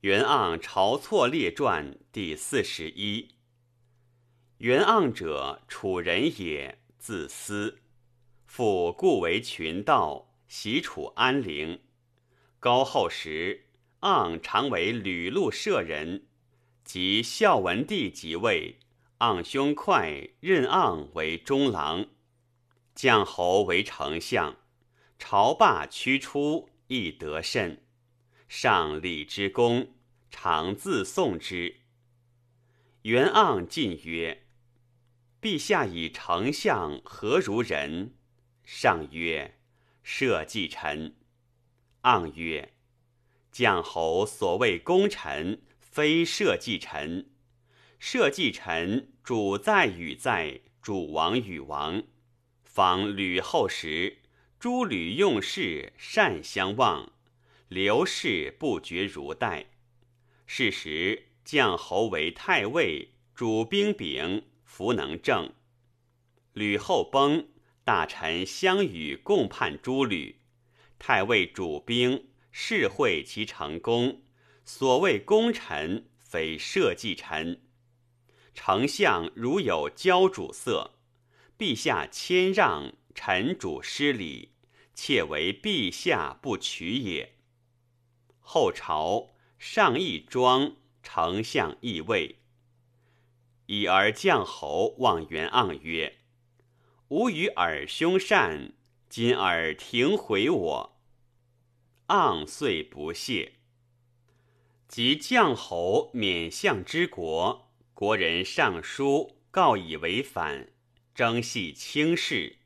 袁盎晁错列传第四十一。袁盎者，楚人也，字思，父故为群盗，袭楚安陵。高后时，盎常为吕禄舍人。及孝文帝即位，盎兄快任盎为中郎，将侯为丞相，朝罢驱出，亦得甚。上礼之功，常自颂之。袁盎进曰：“陛下以丞相何如人？”上曰：“社稷臣。”盎曰：“将侯所谓功臣，非社稷臣。社稷臣，主在与在，主亡与亡。方吕后时，诸吕用事，善相望。”刘氏不绝如代。是时，将侯为太尉，主兵柄，弗能正。吕后崩，大臣相与共叛诸吕。太尉主兵，是会其成功。所谓功臣，非社稷臣。丞相如有骄主色，陛下谦让，臣主失礼，妾为陛下不取也。后朝上义庄，丞相义位。已而将侯望袁盎曰：“吾与尔兄善，今尔停回我。”盎遂不谢。及将侯免相之国，国人上书告以为反，征系轻视。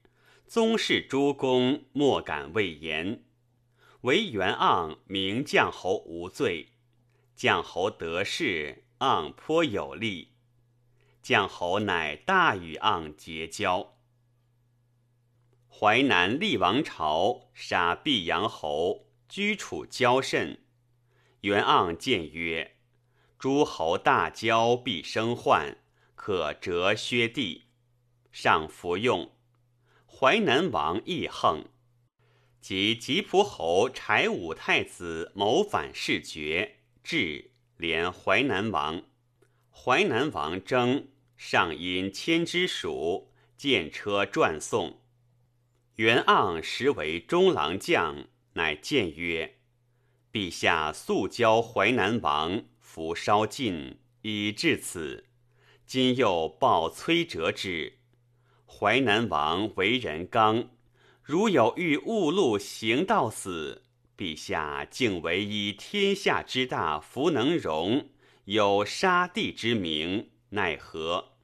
宗室诸公莫敢畏言。唯元盎名将侯无罪，将侯得势，盎颇有力。将侯乃大与盎结交。淮南厉王朝杀毕阳侯，居处交甚。元盎见曰：“诸侯大交，必生患，可折薛地。”上服用。淮南王亦横。及吉仆侯柴武太子谋反弑爵，至连淮南王。淮南王征，上因迁之属，见车传送。袁盎实为中郎将，乃谏曰：“陛下素交淮南王，福稍尽，以至此。今又报崔折之。淮南王为人刚。”如有欲误路行道死，陛下竟为以天下之大弗能容，有杀地之名，奈何？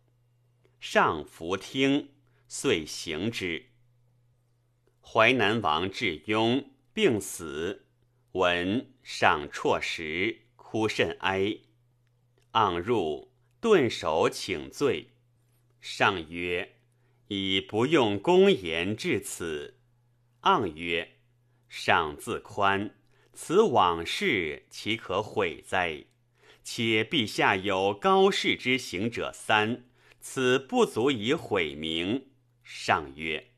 上弗听，遂行之。淮南王至雍，病死，闻上辍食，哭甚哀。盎入，顿首请罪。上曰。以不用公言至此，盎曰：“上自宽，此往事岂可悔哉？且陛下有高士之行者三，此不足以毁名。”上曰：“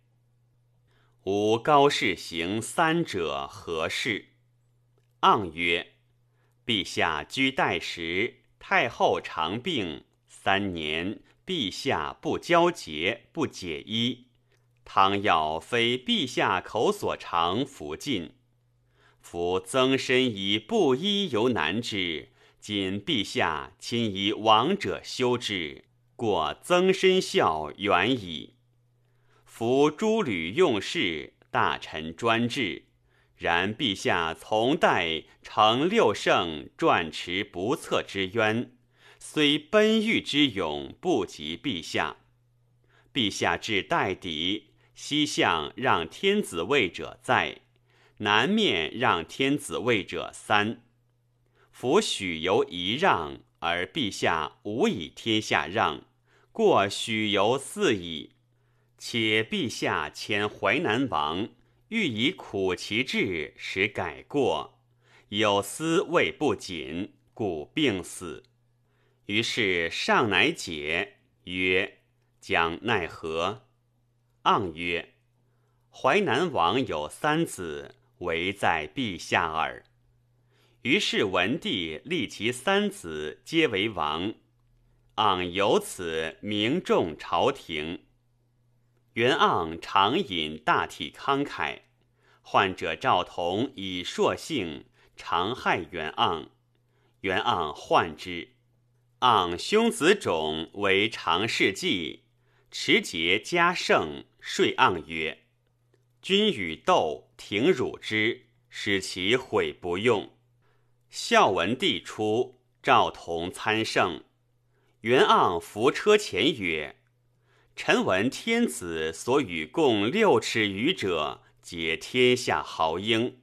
吾高士行三者何事？”盎曰：“陛下居代时，太后长病三年。”陛下不交节，不解衣。汤药非陛下口所尝，服尽。夫增身以布衣犹难之，今陛下亲以亡者修之，过增身效远矣。夫诸吕用事，大臣专制。然陛下从代成六圣，转持不测之冤。虽奔御之勇不及陛下，陛下至代底，西向让天子位者在，南面让天子位者三。夫许由一让，而陛下无以天下让，过许由四矣。且陛下迁淮南王，欲以苦其志，使改过，有司未不谨，故病死。于是上乃解曰：“将奈何？”盎曰：“淮南王有三子，唯在陛下耳。”于是文帝立其三子皆为王，盎由此名重朝廷。袁盎常饮大体慷慨，患者赵同以硕性，常害袁盎，袁盎患之。盎兄子种为常侍记，持节加盛，说盎曰：“君与斗，挺辱之，使其悔不用。”孝文帝出，赵同参圣，元盎扶车前曰：“臣闻天子所与共六尺余者，皆天下豪英。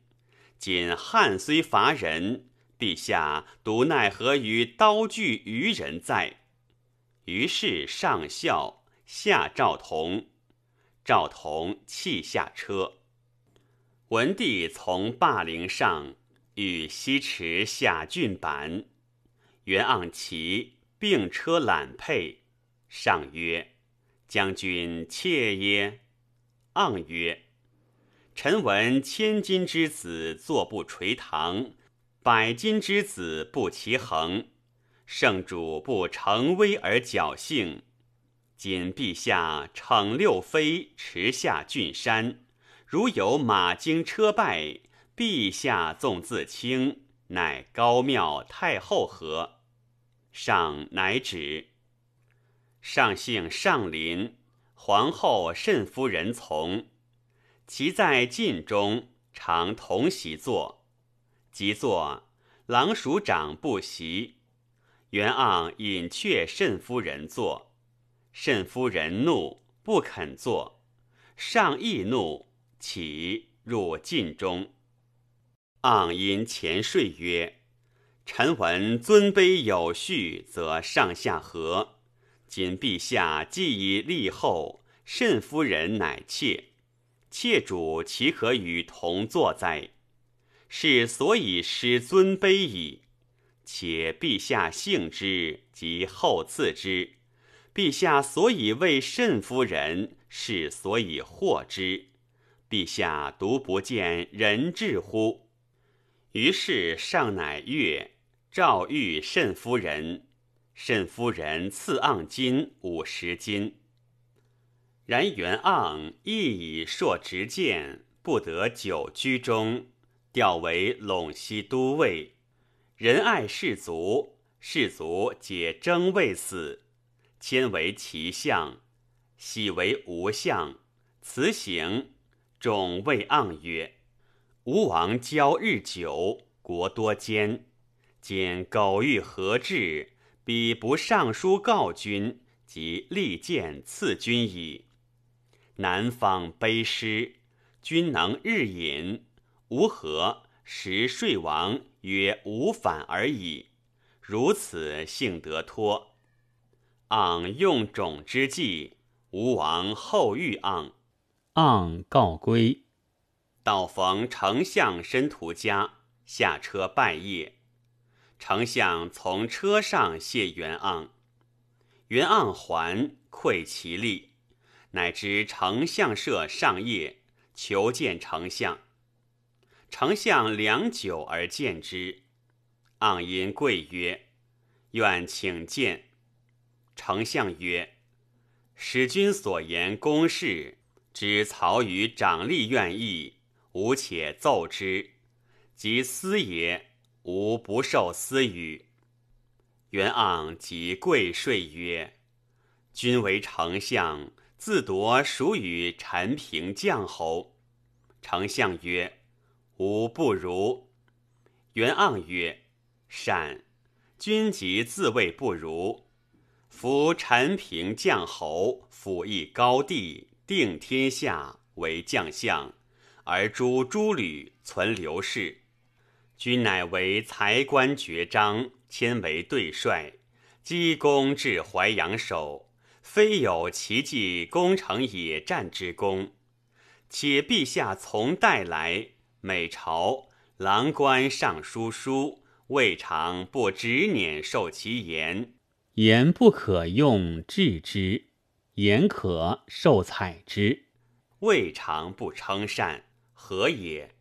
今汉虽伐人。”陛下独奈何于刀具愚人哉？于是上孝，下赵同。赵同弃下车。文帝从霸陵上，与西池下郡板。袁盎骑并车揽辔，上曰：“将军妾耶？”盎曰：“臣闻千金之子坐不垂堂。”百金之子不其衡，圣主不成威而侥幸。今陛下乘六妃驰下郡山，如有马惊车败，陛下纵自轻，乃高庙太后何？上乃止。上姓上林，皇后慎夫人从，其在禁中，常同席坐。即坐，郎署长不习。袁盎引却慎夫人坐，慎夫人怒，不肯坐。上亦怒，起入禁中。盎因前睡曰：“臣闻尊卑有序，则上下和。今陛下既已立后，慎夫人乃妾，妾主岂可与同坐哉？”是所以失尊卑矣。且陛下幸之，即后赐之。陛下所以为慎夫人，是所以获之。陛下独不见人质乎？于是上乃悦，诏谕慎夫人。慎夫人赐盎金五十金。然袁盎亦以硕执剑，不得久居中。调为陇西都尉，仁爱士卒，士卒皆争位死，迁为齐相，喜为吴相。辞行，众谓盎曰：“吴王骄日久，国多奸。今苟欲何志？彼不上书告君，即利剑赐君矣。南方卑师，君能日饮。”吾何时睡王曰无反而已，如此幸得脱。昂用种之计，吴王后遇昂，昂告归，道逢丞相申屠家，下车拜谒。丞相从车上谢袁盎，袁盎还愧其力，乃知丞相设上谒，求见丞相。丞相良久而见之，昂因跪曰：“愿请见。”丞相曰：“使君所言公事，知曹与长吏愿意，吾且奏之。即私也，吾不受私语。”袁盎即跪睡曰：“君为丞相，自夺属与陈平将侯。”丞相曰。吾不如。袁盎曰：“善，君即自谓不如。夫陈平将侯，辅翼高帝，定天下，为将相，而诛诸吕，存刘氏。君乃为才官爵章，迁为对帅，积功至淮阳守，非有奇迹攻城野战之功。且陛下从代来。”每朝郎官上书书，未尝不执辇受其言。言不可用，治之；言可受采之，未尝不称善。何也？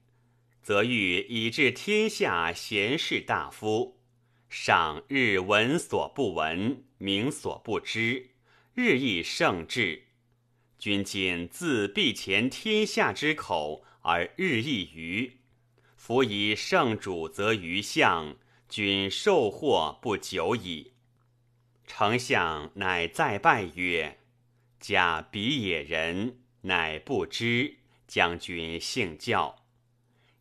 则欲以治天下贤士大夫，赏日闻所不闻，明所不知，日益盛至。君今自必前天下之口而日益愚，夫以圣主则愚相，君受祸不久矣。丞相乃再拜曰：“假彼野人，乃不知将军姓教。”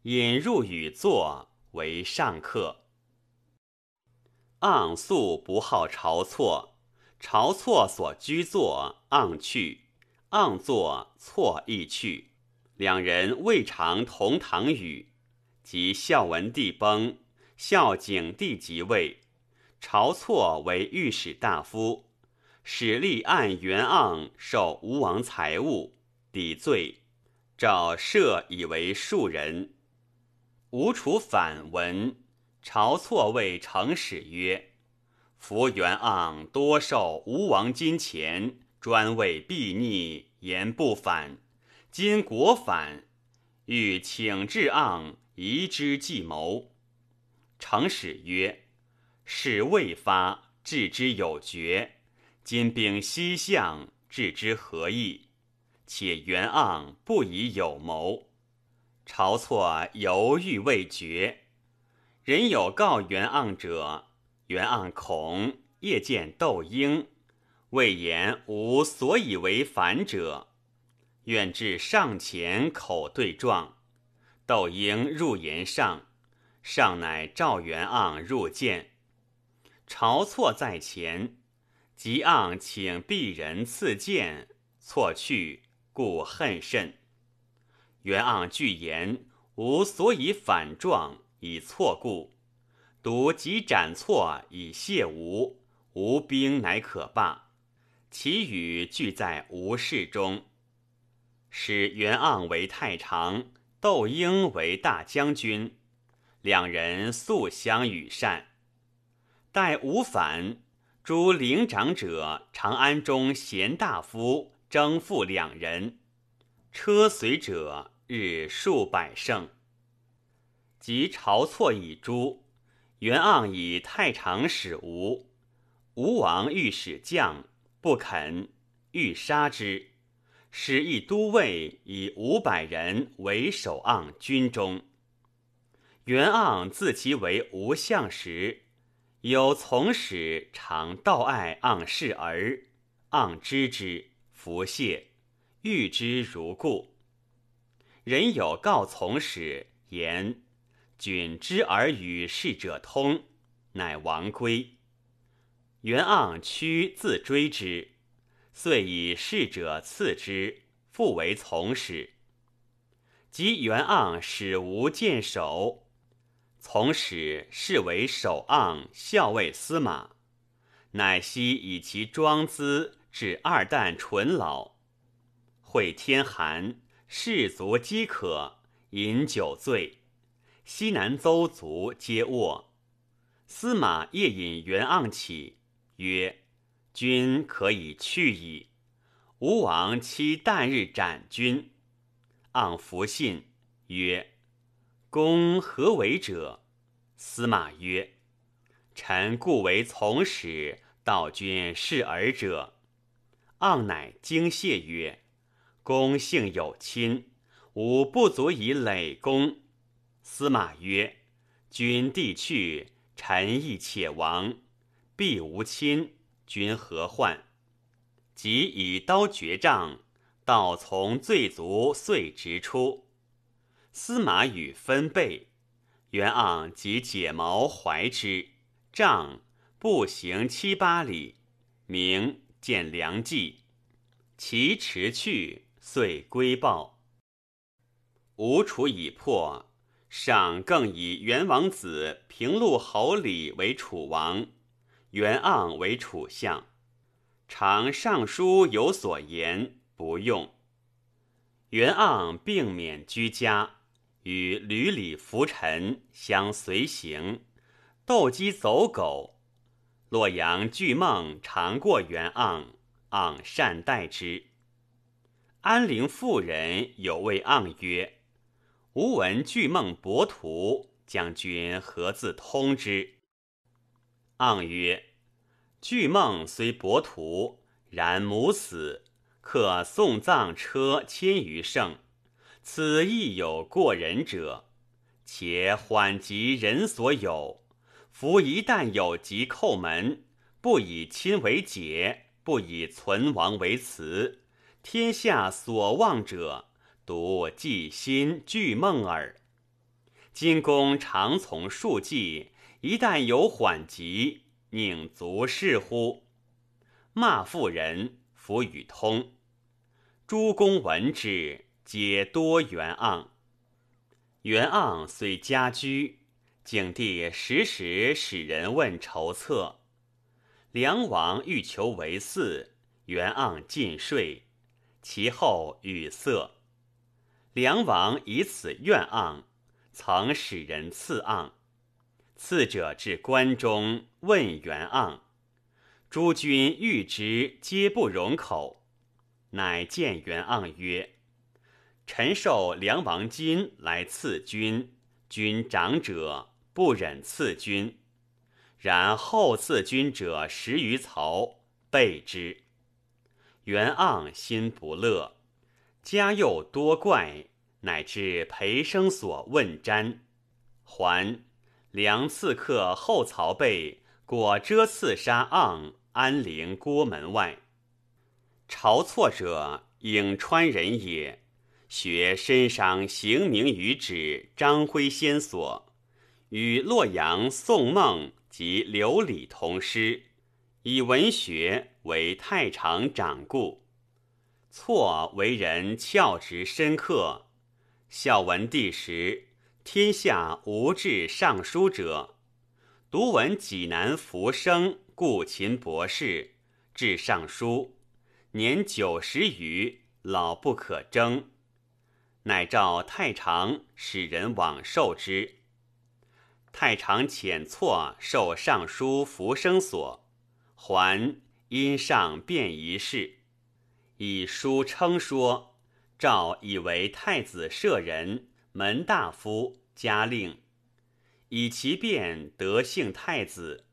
引入与坐为上客。盎素不好晁错，晁错所居坐，盎去，盎坐，错亦去。两人未尝同堂语。及孝文帝崩，孝景帝即位，晁错为御史大夫，使立案袁盎受吴王财物，抵罪，诏赦以为庶人。吴楚反闻，晁错谓成使曰：“夫元盎多受吴王金钱，专为避逆，言不反。今国反，欲请至盎，移之计谋。”成使曰：“事未发，置之有决。今兵西向，置之何意？且袁盎不以有谋。”晁错犹豫未决，人有告袁盎者，袁盎恐，夜见窦婴，谓言无所以为反者，愿至上前口对状。窦婴入言上，上乃召元盎入见。晁错在前，即盎请鄙人赐剑，错去，故恨甚。元盎具言无所以反状，以错故，独即斩错以谢吴，吴兵乃可罢。其余俱在吴事中，使袁盎为太常，窦婴为大将军，两人素相与善。待吴反，诸领长者、长安中贤大夫征复两人，车随者。日数百胜，及晁错以诛，袁盎以太常使吴，吴王欲使将，不肯，欲杀之，使一都尉以五百人为守盎军中。袁盎自其为吴相时，有从使常道爱盎视儿，盎知之，弗谢，遇之如故。人有告从使言：“君知而与事者通，乃王归。”袁盎屈自追之，遂以侍者赐之，复为从使。及袁盎使无见守，从使是为守盎校尉司马，乃悉以其庄资至二旦淳老，会天寒。士卒饥渴，饮酒醉，西南邹族皆卧。司马夜引袁盎起，曰：“君可以去矣。”吴王期旦日斩君。盎弗信，曰：“公何为者？”司马曰：“臣故为从使，道君是尔者。”盎乃惊谢曰。公幸有亲，吾不足以累公。司马曰：“君弟去，臣亦且亡，必无亲，君何患？”即以刀决杖，道从罪卒遂直出。司马与分备，袁盎即解矛怀之，杖步行七八里，明见良计，其驰去。遂归报。吴楚已破，上更以元王子平陆侯李为楚王，袁盎为楚相。常上书有所言，不用。袁盎病免居家，与吕礼浮臣相随行，斗鸡走狗。洛阳巨梦常过袁盎，盎善待之。安陵妇人有谓盎曰：“吾闻巨梦博图，将军何自通之？盎曰：巨梦虽博图，然母死，可送葬车千余乘，此亦有过人者。且缓急人所有，夫一旦有疾叩门，不以亲为解，不以存亡为辞，天下所望者，独寄心惧梦耳。今公常从数计，一旦有缓急，宁足视乎？骂妇人，弗与通。诸公闻之，皆多元盎。袁盎虽家居，景帝时时使人问筹策。梁王欲求为嗣，袁盎尽税，其后语塞。梁王以此怨盎，曾使人赐盎。次者至关中问袁盎，诸君欲之，皆不容口，乃见袁盎曰。臣受梁王金来赐君，君长者不忍赐君，然后赐君者十余曹，备之。袁盎心不乐，家又多怪，乃至裴生所问瞻，还梁刺客后曹备果遮刺杀盎，安陵郭门外。晁错者，颍川人也。学身上行名于止张辉先所，与洛阳宋孟及刘礼同师，以文学为太常掌故。错为人翘直深刻。孝文帝时，天下无治尚书者，独闻济南浮生故秦博士至尚书，年九十余，老不可争。乃召太常使人往受之。太常遣错受尚书浮生所，还因上便一事，以书称说，诏以为太子舍人、门大夫、家令，以其便得姓太子。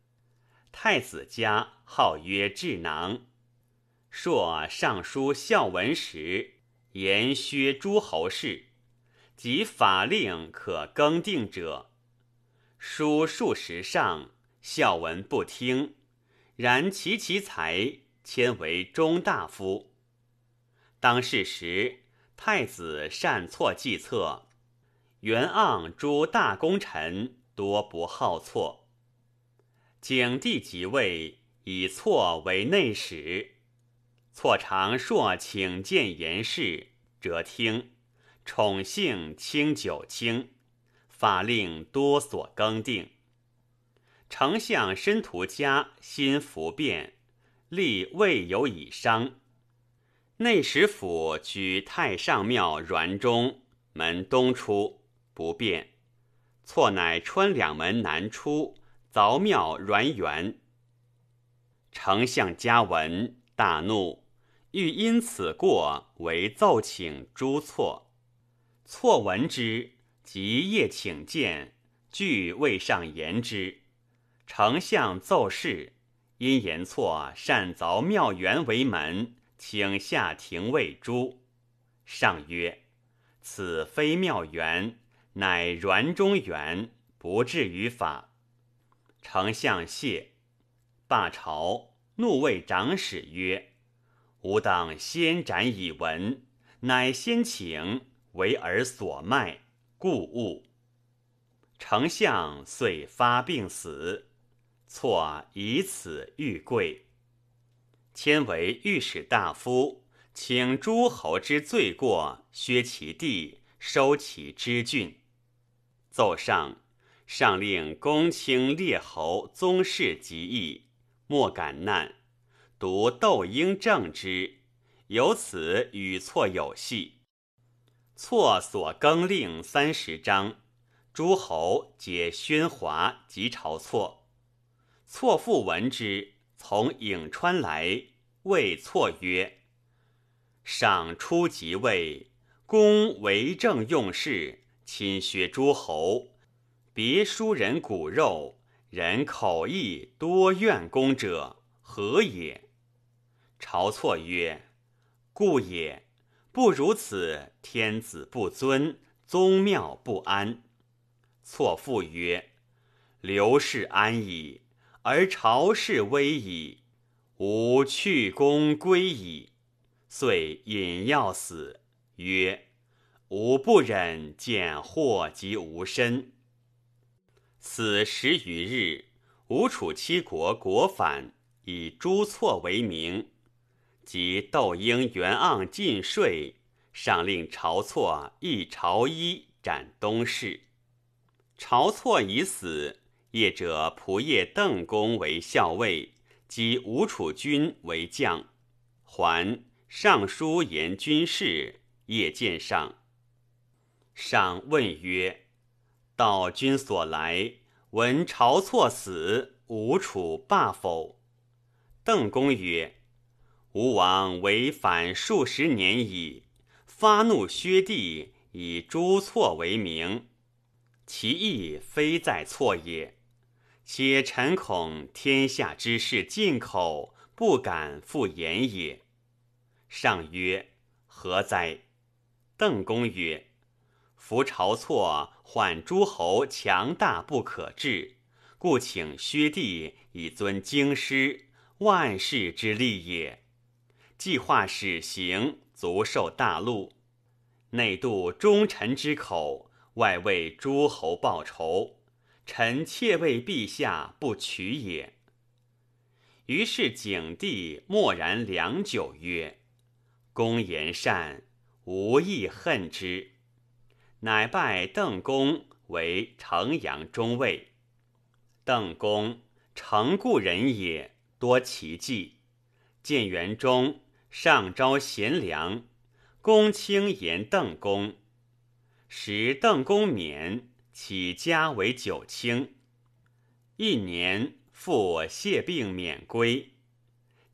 太子家号曰智囊。朔尚书孝文时。言削诸侯事，及法令可更定者，书数十上，孝文不听。然其其才，迁为中大夫。当世时，太子善错计策，袁盎诸大功臣多不好错。景帝即位，以错为内史。错常朔请见言事，辄听。宠幸清九卿，法令多所更定。丞相申屠嘉心服变，立未有以商。内史府居太上庙辕中门东出，不便。错乃穿两门南出，凿庙辕垣。丞相嘉闻，大怒。欲因此过为奏请朱错，错闻之，即夜请见，具未上言之。丞相奏事，因言错擅凿庙垣为门，请下廷尉诛。上曰：“此非庙垣，乃阮中原，不至于法。”丞相谢，罢朝，怒谓长史曰。吾当先斩以闻，乃先请为尔所卖，故误。丞相遂发病死，错以此遇贵，迁为御史大夫，请诸侯之罪过，削其地，收其之郡。奏上，上令公卿列侯宗室及义，莫敢难。独窦婴正之，由此与错有隙。错所更令三十章，诸侯皆喧哗及朝错。错父闻之，从颍川来，谓错曰：“上初即位，公为政用事，侵削诸侯，别书人骨肉，人口意多怨功者，何也？”晁错曰：“故也。不如此，天子不尊，宗庙不安。”错复曰：“刘氏安矣，而朝氏危矣，吾去公归矣。”遂饮药死，曰：“吾不忍见祸及吾身。”此十余日，吴楚七国国反，以朱错为名。及窦婴、袁盎进税，上令晁错一朝衣，斩东市。晁错已死，业者仆射邓公为校尉，及吴楚军为将。还尚书言军事，业见上。上问曰：“道君所来，闻晁错死，吴楚罢否？”邓公曰。吴王违反数十年矣，发怒薛帝，以诛错为名，其意非在错也。且臣恐天下之事尽口，不敢复言也。上曰：何哉？邓公曰：夫晁错患诸侯强大不可治，故请薛帝以尊京师，万世之利也。计划始行，足受大禄，内度忠臣之口，外为诸侯报仇。臣妾为陛下不取也。于是景帝默然良久，曰：“公言善，无亦恨之。”乃拜邓公为城阳中尉。邓公诚故人也，多奇迹。建元中。上招贤良，公卿言邓公，时邓公免，起家为九卿。一年复谢病免归，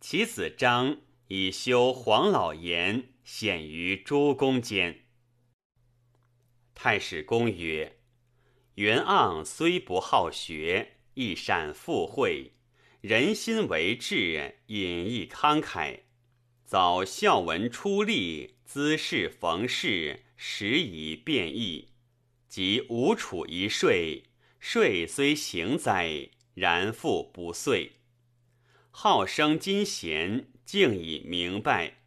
其子张以修黄老言，显于诸公间。太史公曰：袁盎虽不好学，亦善附会，人心为志，隐逸慷慨。早孝文出力，姿势逢事，时以变异。及吴楚一税，税虽行哉，然复不遂。好生金贤，竟已明白。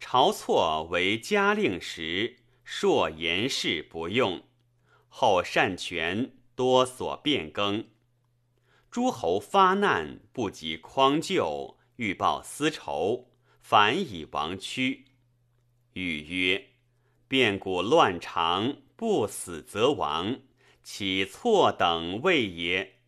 晁错为嘉令时，硕言事不用，后善权，多所变更。诸侯发难，不及匡救，欲报私仇。反以亡躯。语曰：“变故乱常，不死则亡，岂错等位也？”